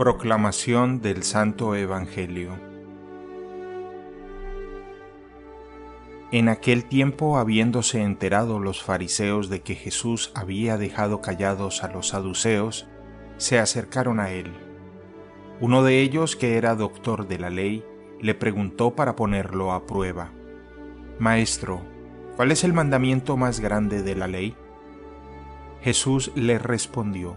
Proclamación del Santo Evangelio En aquel tiempo, habiéndose enterado los fariseos de que Jesús había dejado callados a los saduceos, se acercaron a él. Uno de ellos, que era doctor de la ley, le preguntó para ponerlo a prueba, Maestro, ¿cuál es el mandamiento más grande de la ley? Jesús le respondió,